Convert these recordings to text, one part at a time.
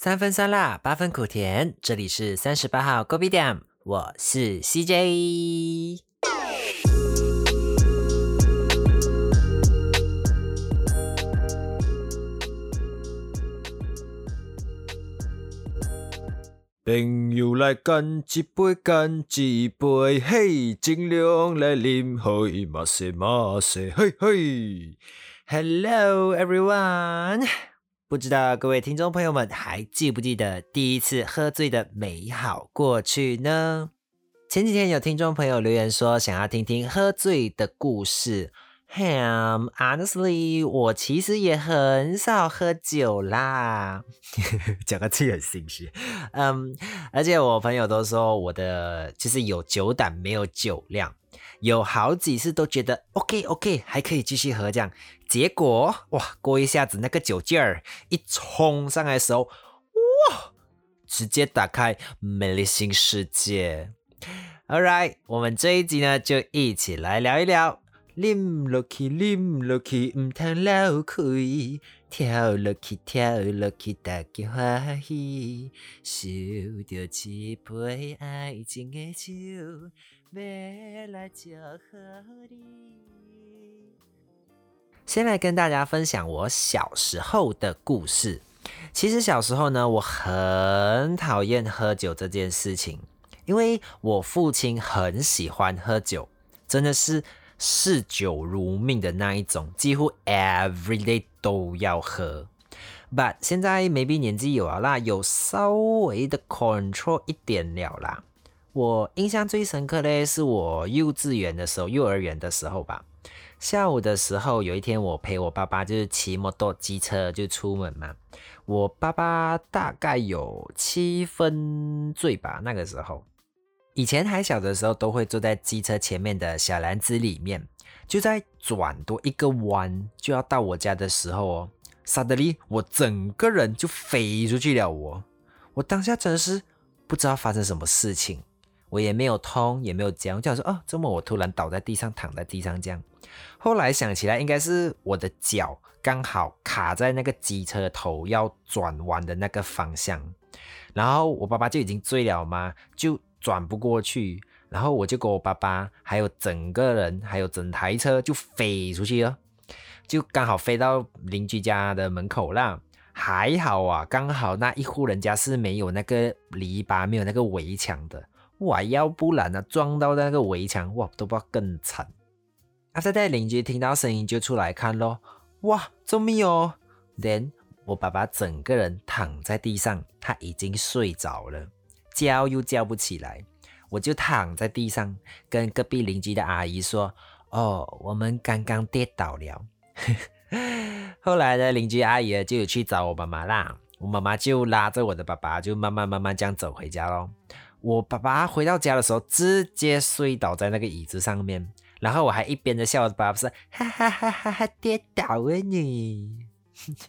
三分酸辣，八分苦甜。这里是三十八号 Gobi Dam，我是 CJ。朋友来干一杯，干一杯，嘿，尽量来啉，嘿，马西马西，嘿嘿。Hello everyone，不知道各位听众朋友们还记不记得第一次喝醉的美好过去呢？前几天有听众朋友留言说想要听听喝醉的故事。Ham, honestly，我其实也很少喝酒啦，讲个自己很心虚。嗯，而且我朋友都说我的就是有酒胆没有酒量，有好几次都觉得 OK OK 还可以继续喝这样，结果哇过一下子那个酒劲儿一冲上来的时候，哇，直接打开美丽新世界。All right，我们这一集呢就一起来聊一聊。啉落去，啉落去，唔通流开；跳落去，跳落去，大家欢喜。收到一杯爱情的酒，要来祝贺你。先来跟大家分享我小时候的故事。其实小时候呢，我很讨厌喝酒这件事情，因为我父亲很喜欢喝酒，真的是。嗜酒如命的那一种，几乎 every day 都要喝。But 现在 maybe 年纪有了啦，有稍微的 control 一点了啦。我印象最深刻的是我幼稚园的时候，幼儿园的时候吧。下午的时候，有一天我陪我爸爸就是骑摩托机车就出门嘛。我爸爸大概有七分醉吧，那个时候。以前还小的时候，都会坐在机车前面的小篮子里面，就在转多一个弯就要到我家的时候哦撒得离我整个人就飞出去了我，我当下真的是不知道发生什么事情，我也没有痛，也没有僵，就想说哦，怎么我突然倒在地上，躺在地上这样？后来想起来，应该是我的脚刚好卡在那个机车头要转弯的那个方向，然后我爸爸就已经醉了嘛，就。转不过去，然后我就跟我爸爸，还有整个人，还有整台车就飞出去了，就刚好飞到邻居家的门口啦。还好啊，刚好那一户人家是没有那个篱笆，没有那个围墙的。哇，要不然呢，撞到那个围墙，哇，都不知道更惨。啊，在在邻居听到声音就出来看咯，哇，救命哦！Then 我爸爸整个人躺在地上，他已经睡着了。叫又叫不起来，我就躺在地上，跟隔壁邻居的阿姨说：“哦，我们刚刚跌倒了。”后来呢邻居阿姨就有去找我妈妈啦，我妈妈就拉着我的爸爸，就慢慢慢慢这样走回家咯。我爸爸回到家的时候，直接睡倒在那个椅子上面，然后我还一边的笑，我爸爸说：“哈哈哈哈哈，跌倒了你。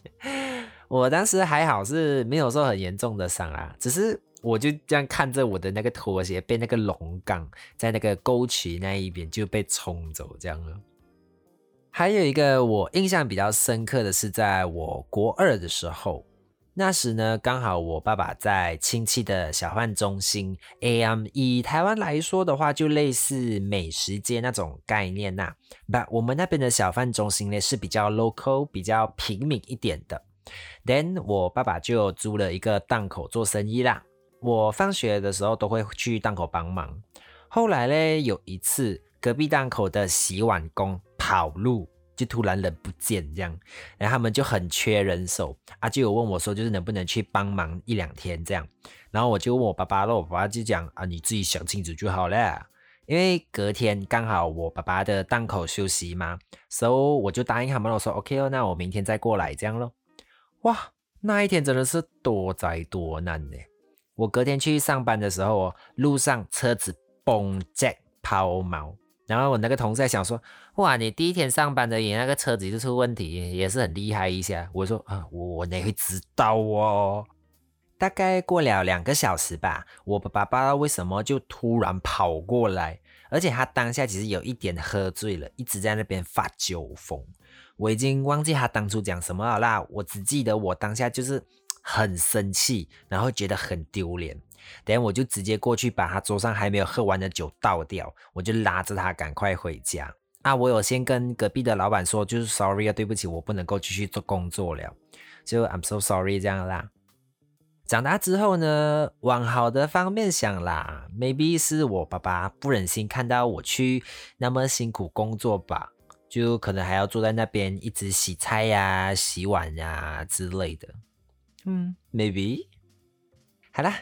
”我当时还好是没有受很严重的伤啊，只是。我就这样看着我的那个拖鞋被那个龙杠在那个沟渠那一边就被冲走这样了。还有一个我印象比较深刻的是，在我国二的时候，那时呢刚好我爸爸在亲戚的小贩中心，AM 以台湾来说的话，就类似美食街那种概念呐。But，我们那边的小贩中心呢是比较 local、比较平民一点的。Then 我爸爸就租了一个档口做生意啦。我放学的时候都会去档口帮忙。后来嘞，有一次隔壁档口的洗碗工跑路，就突然人不见这样，然后他们就很缺人手啊，就有问我说，就是能不能去帮忙一两天这样。然后我就问我爸爸了，我爸爸就讲啊，你自己想清楚就好了。因为隔天刚好我爸爸的档口休息嘛，所以我就答应他们，我说 OK 哦，那我明天再过来这样咯。哇，那一天真的是多灾多难呢。我隔天去上班的时候哦，路上车子崩 jack 抛锚，然后我那个同事在想说，哇，你第一天上班的也那个车子就出问题，也是很厉害一下。我说啊，我我哪会知道哦？大概过了两个小时吧，我爸爸不知道为什么就突然跑过来，而且他当下其实有一点喝醉了，一直在那边发酒疯。我已经忘记他当初讲什么了啦，我只记得我当下就是很生气，然后觉得很丢脸。等下我就直接过去把他桌上还没有喝完的酒倒掉，我就拉着他赶快回家。啊，我有先跟隔壁的老板说，就是 sorry 啊，对不起，我不能够继续做工作了，就 I'm so sorry 这样啦。长大之后呢，往好的方面想啦，maybe 是我爸爸不忍心看到我去那么辛苦工作吧，就可能还要坐在那边一直洗菜呀、洗碗呀之类的。嗯，maybe。好啦，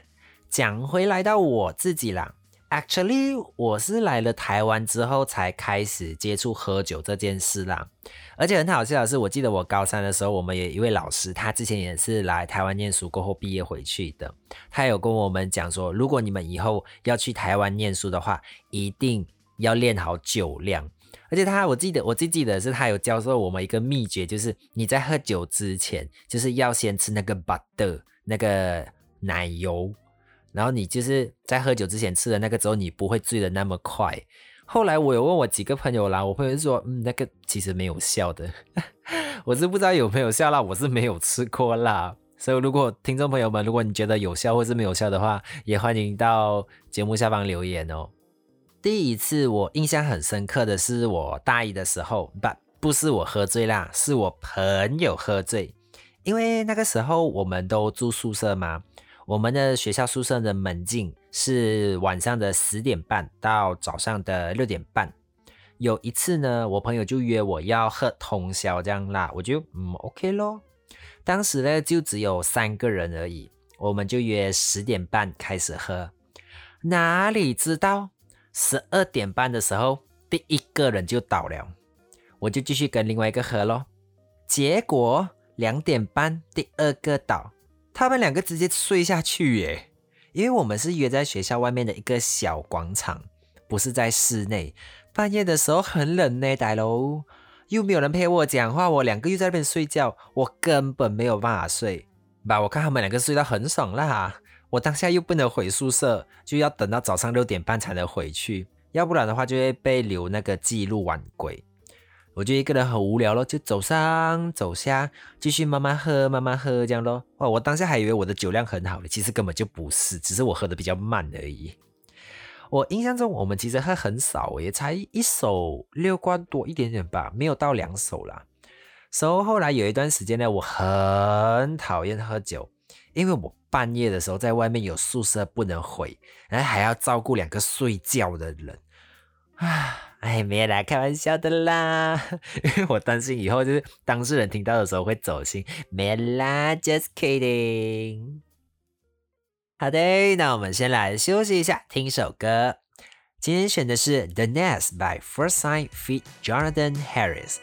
讲回来到我自己啦。Actually，我是来了台湾之后才开始接触喝酒这件事啦。而且很好笑的是，我记得我高三的时候，我们有一位老师，他之前也是来台湾念书过后毕业回去的。他有跟我们讲说，如果你们以后要去台湾念书的话，一定要练好酒量。而且他，我记得我最记得是他有教授我们一个秘诀，就是你在喝酒之前，就是要先吃那个 butter 那个奶油。然后你就是在喝酒之前吃的那个之后，你不会醉的那么快。后来我有问我几个朋友啦，我朋友说，嗯，那个其实没有效的。我是不知道有没有效啦，我是没有吃过啦。所以如果听众朋友们，如果你觉得有效或是没有效的话，也欢迎到节目下方留言哦。第一次我印象很深刻的是我大一的时候，不不是我喝醉啦，是我朋友喝醉，因为那个时候我们都住宿舍嘛。我们的学校宿舍的门禁是晚上的十点半到早上的六点半。有一次呢，我朋友就约我要喝通宵这样啦，我就嗯 OK 咯。当时呢就只有三个人而已，我们就约十点半开始喝。哪里知道十二点半的时候，第一个人就倒了，我就继续跟另外一个喝咯。结果两点半第二个倒。他们两个直接睡下去耶，因为我们是约在学校外面的一个小广场，不是在室内。半夜的时候很冷呢，大佬又没有人陪我讲话，我两个又在那边睡觉，我根本没有办法睡。吧，我看他们两个睡得很爽啦，我当下又不能回宿舍，就要等到早上六点半才能回去，要不然的话就会被留那个记录晚归。我就一个人很无聊咯，就走上走下，继续慢慢喝，慢慢喝这样咯。哇，我当下还以为我的酒量很好了，其实根本就不是，只是我喝的比较慢而已。我印象中，我们其实喝很少，也才一手六罐多一点点吧，没有到两手啦。所以后来有一段时间呢，我很讨厌喝酒，因为我半夜的时候在外面有宿舍不能回，然后还要照顾两个睡觉的人。啊，哎，没啦，开玩笑的啦，因为我担心以后就是当事人听到的时候会走心，没啦，just kidding。好的，那我们先来休息一下，听首歌。今天选的是《The Nest》by First Sign feat. Jonathan Harris。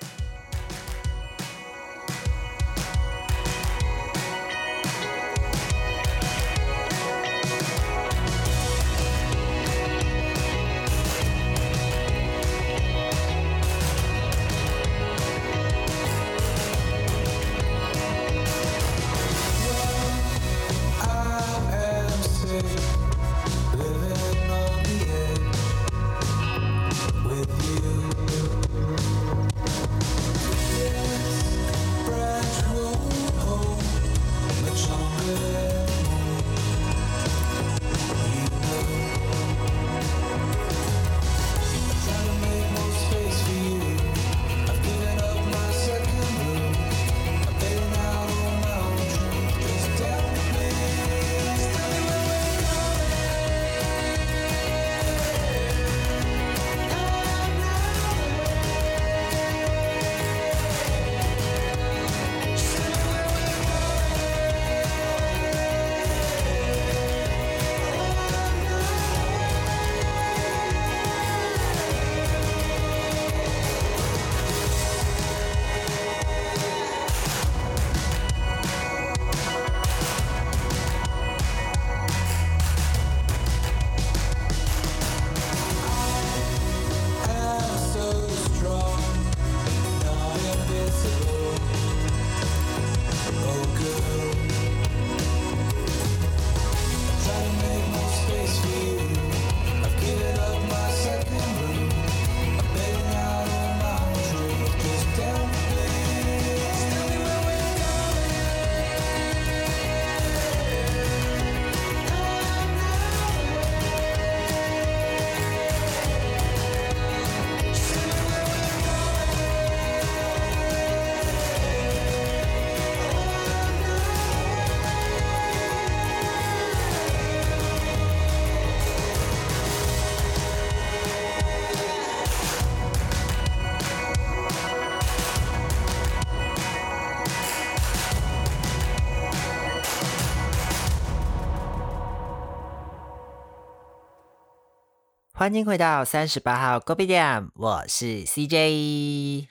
欢迎回到三十八号 Gobi 店，我是 CJ。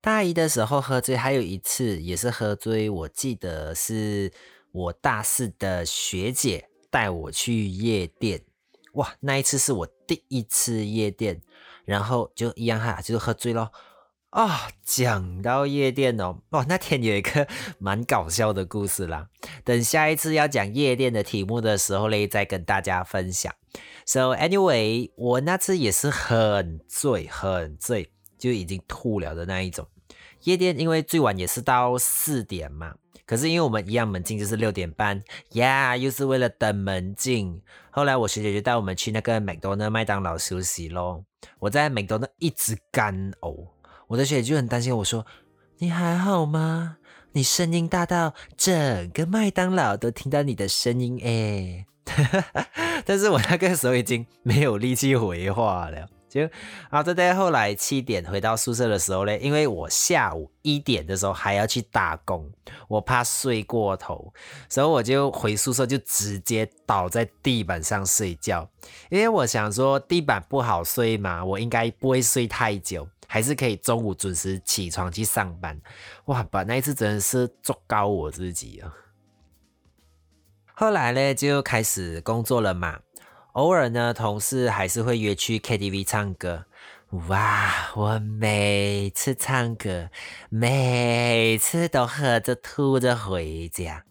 大一的时候喝醉，还有一次也是喝醉，我记得是我大四的学姐带我去夜店。哇，那一次是我第一次夜店，然后就一样哈，就是喝醉咯。啊，讲到夜店哦，哇，那天有一个 蛮搞笑的故事啦。等下一次要讲夜店的题目的时候嘞，再跟大家分享。So anyway，我那次也是很醉，很醉，就已经吐了的那一种。夜店因为最晚也是到四点嘛，可是因为我们一样门禁就是六点半，呀，又是为了等门禁。后来我学姐就带我们去那个麦当劳麦当劳休息咯。我在麦当劳一直干呕。我的学姐就很担心我说：“你还好吗？你声音大到整个麦当劳都听到你的声音诶。但是我那个时候已经没有力气回话了。就啊，在在后来七点回到宿舍的时候嘞，因为我下午一点的时候还要去打工，我怕睡过头，所以我就回宿舍就直接倒在地板上睡觉，因为我想说地板不好睡嘛，我应该不会睡太久。还是可以中午准时起床去上班，哇！把那一次真的是做高我自己啊。后来呢，就开始工作了嘛。偶尔呢，同事还是会约去 KTV 唱歌。哇！我每次唱歌，每次都喝着吐着回家，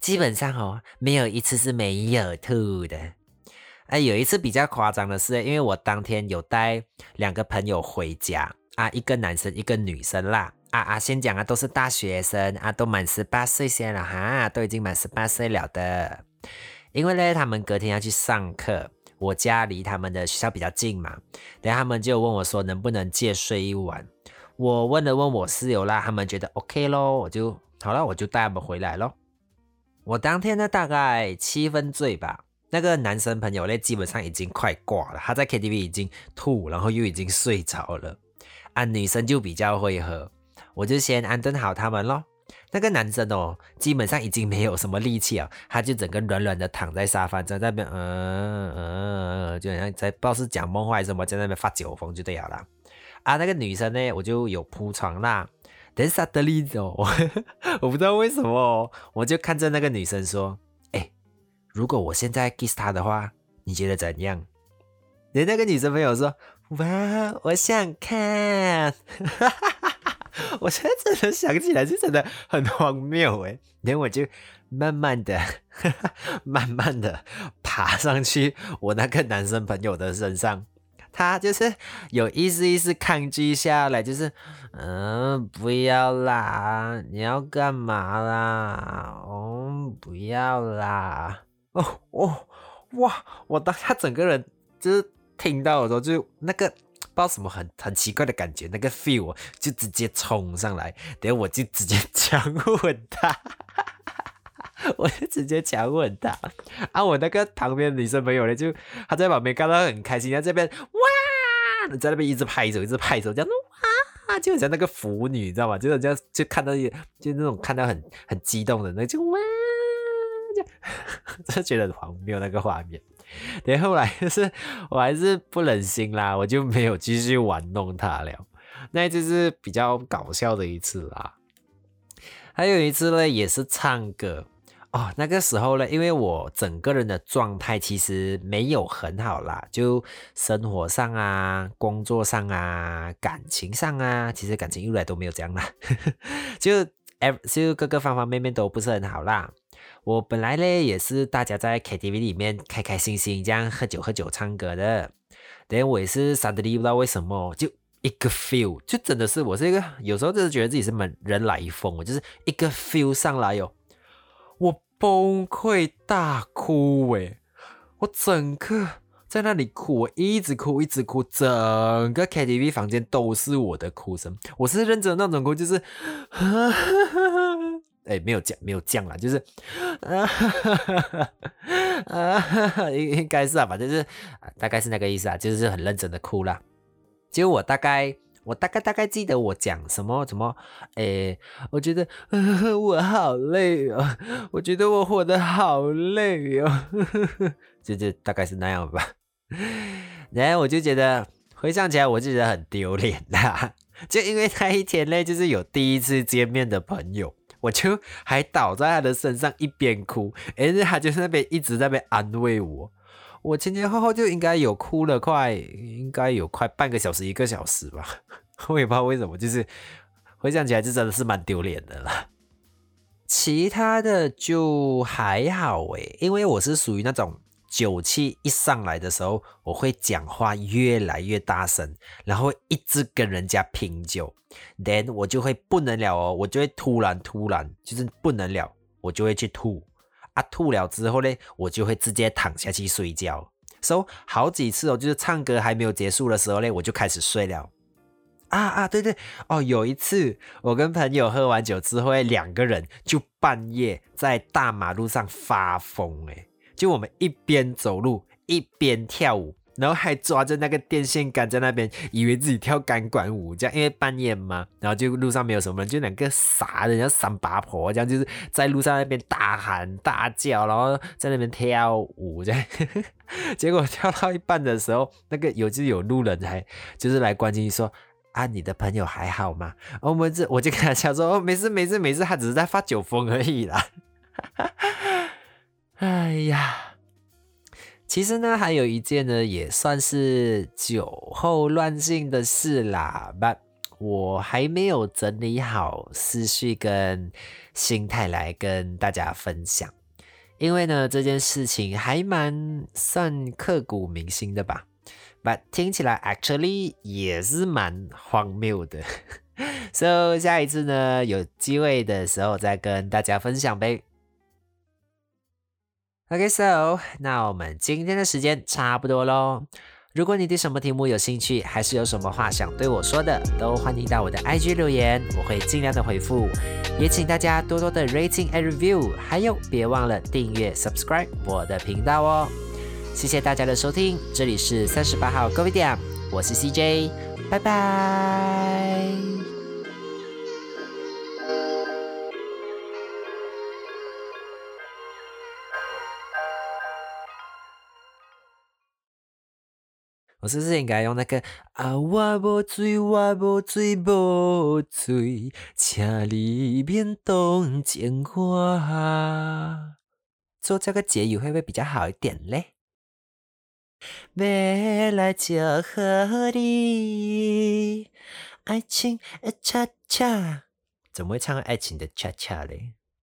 基本上哦，没有一次是没有吐的。哎，有一次比较夸张的是，因为我当天有带两个朋友回家。啊，一个男生，一个女生啦。啊啊，先讲啊，都是大学生啊，都满十八岁先了哈，都已经满十八岁了的。因为呢，他们隔天要去上课，我家离他们的学校比较近嘛。等下他们就问我说，能不能借睡一晚？我问了问我室友啦，他们觉得 OK 咯，我就好了，我就带他们回来咯。我当天呢，大概七分醉吧。那个男生朋友呢，基本上已经快挂了，他在 KTV 已经吐，然后又已经睡着了。啊，女生就比较会喝，我就先安顿好他们咯。那个男生哦，基本上已经没有什么力气了，他就整个软软的躺在沙发在那边，嗯嗯，就好像在不知道是讲梦话还是什么，在那边发酒疯就对了啦。啊，那个女生呢，我就有铺床啦。等下的例子哦，我不知道为什么，我就看着那个女生说：“哎，如果我现在 kiss 她的话，你觉得怎样？”连那个女生朋友说。哇，我想看，我现在真的想起来，就真的很荒谬诶。连我就慢慢的、慢慢的爬上去我那个男生朋友的身上，他就是有意思意思抗拒下来，就是嗯，不要啦，你要干嘛啦？哦，不要啦，哦哦，哇，我当他整个人就是。听到的时候，就那个不知道什么很很奇怪的感觉，那个 feel 就直接冲上来，等下我就直接强吻他，我就直接强吻他。啊，我那个旁边女生朋友呢，就她在旁边看到很开心，在这边哇，在那边一直拍手，一直拍手，这样哇，就像那个腐女，你知道吗？就是这样，就看到就那种看到很很激动的那就哇，就 真的觉得很荒谬那个画面。等后来就是我还是不忍心啦，我就没有继续玩弄他了。那就是比较搞笑的一次啦。还有一次呢，也是唱歌哦。那个时候呢，因为我整个人的状态其实没有很好啦，就生活上啊、工作上啊、感情上啊，其实感情一来都没有这样啦，就就各个方方面面都不是很好啦。我本来呢也是大家在 KTV 里面开开心心这样喝酒喝酒唱歌的，但我也是 suddenly 不知道为什么就一个 feel 就真的是我是一个有时候就是觉得自己是门人来疯，我就是一个 feel 上来哟，我崩溃大哭诶，我整个在那里哭，我一直哭一直哭，整个 KTV 房间都是我的哭声，我是认真那种哭，就是。哎，没有降，没有降了，就是，啊哈啊哈，应应该是啊，反正就是大概是那个意思啊，就是很认真的哭了。就我大概，我大概大概记得我讲什么什么，哎，我觉得 我好累哦，我觉得我活得好累哦，就就大概是那样吧。然后我就觉得回想起来，我就觉得很丢脸啦。就因为那一天呢，就是有第一次见面的朋友，我就还倒在他的身上一边哭，而且他就在那边一直在那边安慰我。我前前后后就应该有哭了快，应该有快半个小时一个小时吧。我也不知道为什么，就是回想起来就真的是蛮丢脸的啦。其他的就还好诶，因为我是属于那种酒气一上来的时候，我会讲话越来越大声，然后一直跟人家拼酒，then 我就会不能了哦，我就会突然突然就是不能了，我就会去吐。啊，吐了之后呢，我就会直接躺下去睡觉。so 好几次哦，就是唱歌还没有结束的时候呢，我就开始睡了。啊啊，对对哦，有一次我跟朋友喝完酒之后，两个人就半夜在大马路上发疯，诶，就我们一边走路一边跳舞。然后还抓着那个电线杆在那边，以为自己跳钢管舞，这样因为半夜嘛，然后就路上没有什么人，就两个傻的，像三八婆这样，就是在路上那边大喊大叫，然后在那边跳舞这样。结果跳到一半的时候，那个有就有路人还就是来关心说：“啊，你的朋友还好吗？”我们这我就跟他讲说：“哦，没事没事没事，他只是在发酒疯而已啦。”哎呀。其实呢，还有一件呢，也算是酒后乱性的事啦。但我还没有整理好思绪跟心态来跟大家分享，因为呢，这件事情还蛮算刻骨铭心的吧。但听起来 actually 也是蛮荒谬的。So 下一次呢，有机会的时候再跟大家分享呗。OK，so 那我们今天的时间差不多喽。如果你对什么题目有兴趣，还是有什么话想对我说的，都欢迎到我的 IG 留言，我会尽量的回复。也请大家多多的 rating and review，还有别忘了订阅 subscribe 我的频道哦。谢谢大家的收听，这里是三十八号 Go Video，我是 CJ，拜拜。我是不是应该用那个啊？我无醉，我无醉，无醉，请你免动情话。做这个结语会不会比较好一点嘞？要来祝贺你，爱情的恰恰，怎么会唱爱情的恰恰嘞？